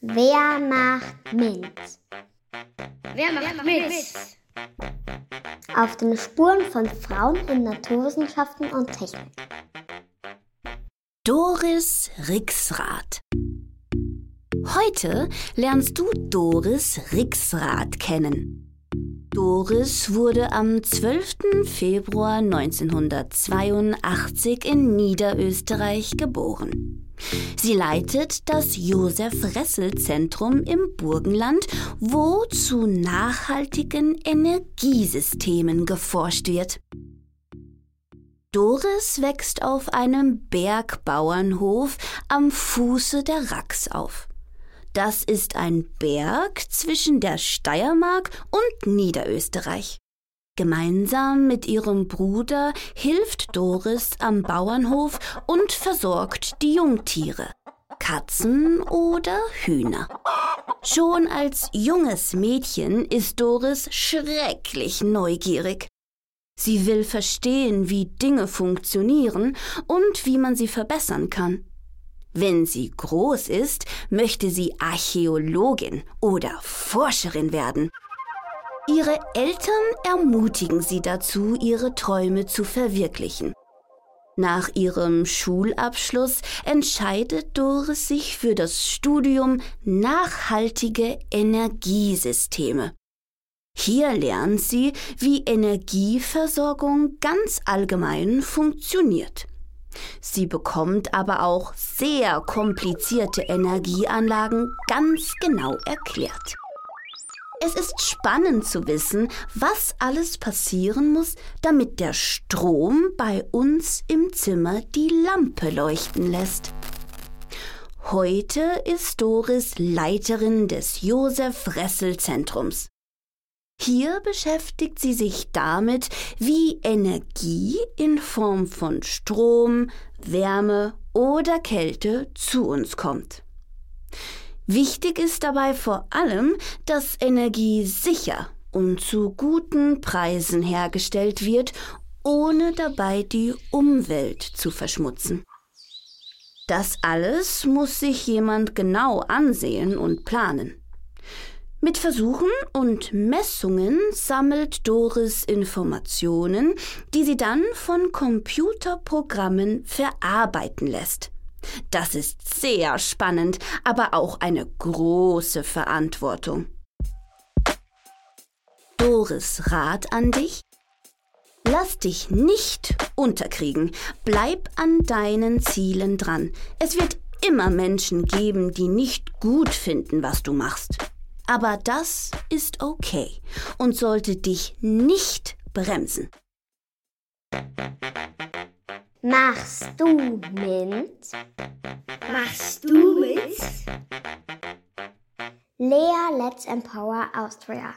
Wer macht mit? Wer macht mit? Auf den Spuren von Frauen in Naturwissenschaften und Technik. Doris Rixrath. Heute lernst du Doris Rixrath kennen. Doris wurde am 12. Februar 1982 in Niederösterreich geboren. Sie leitet das Josef Ressel Zentrum im Burgenland, wo zu nachhaltigen Energiesystemen geforscht wird. Doris wächst auf einem Bergbauernhof am Fuße der Rax auf. Das ist ein Berg zwischen der Steiermark und Niederösterreich. Gemeinsam mit ihrem Bruder hilft Doris am Bauernhof und versorgt die Jungtiere, Katzen oder Hühner. Schon als junges Mädchen ist Doris schrecklich neugierig. Sie will verstehen, wie Dinge funktionieren und wie man sie verbessern kann. Wenn sie groß ist, möchte sie Archäologin oder Forscherin werden. Ihre Eltern ermutigen sie dazu, ihre Träume zu verwirklichen. Nach ihrem Schulabschluss entscheidet Doris sich für das Studium nachhaltige Energiesysteme. Hier lernt sie, wie Energieversorgung ganz allgemein funktioniert. Sie bekommt aber auch sehr komplizierte Energieanlagen ganz genau erklärt. Es ist spannend zu wissen, was alles passieren muss, damit der Strom bei uns im Zimmer die Lampe leuchten lässt. Heute ist Doris Leiterin des Josef Ressel Zentrums. Hier beschäftigt sie sich damit, wie Energie in Form von Strom, Wärme oder Kälte zu uns kommt. Wichtig ist dabei vor allem, dass Energie sicher und zu guten Preisen hergestellt wird, ohne dabei die Umwelt zu verschmutzen. Das alles muss sich jemand genau ansehen und planen. Mit Versuchen und Messungen sammelt Doris Informationen, die sie dann von Computerprogrammen verarbeiten lässt. Das ist sehr spannend, aber auch eine große Verantwortung. Doris Rat an dich? Lass dich nicht unterkriegen. Bleib an deinen Zielen dran. Es wird immer Menschen geben, die nicht gut finden, was du machst. Aber das ist okay und sollte dich nicht bremsen. Machst du mit? Machst du mit? Lea Let's Empower Austria.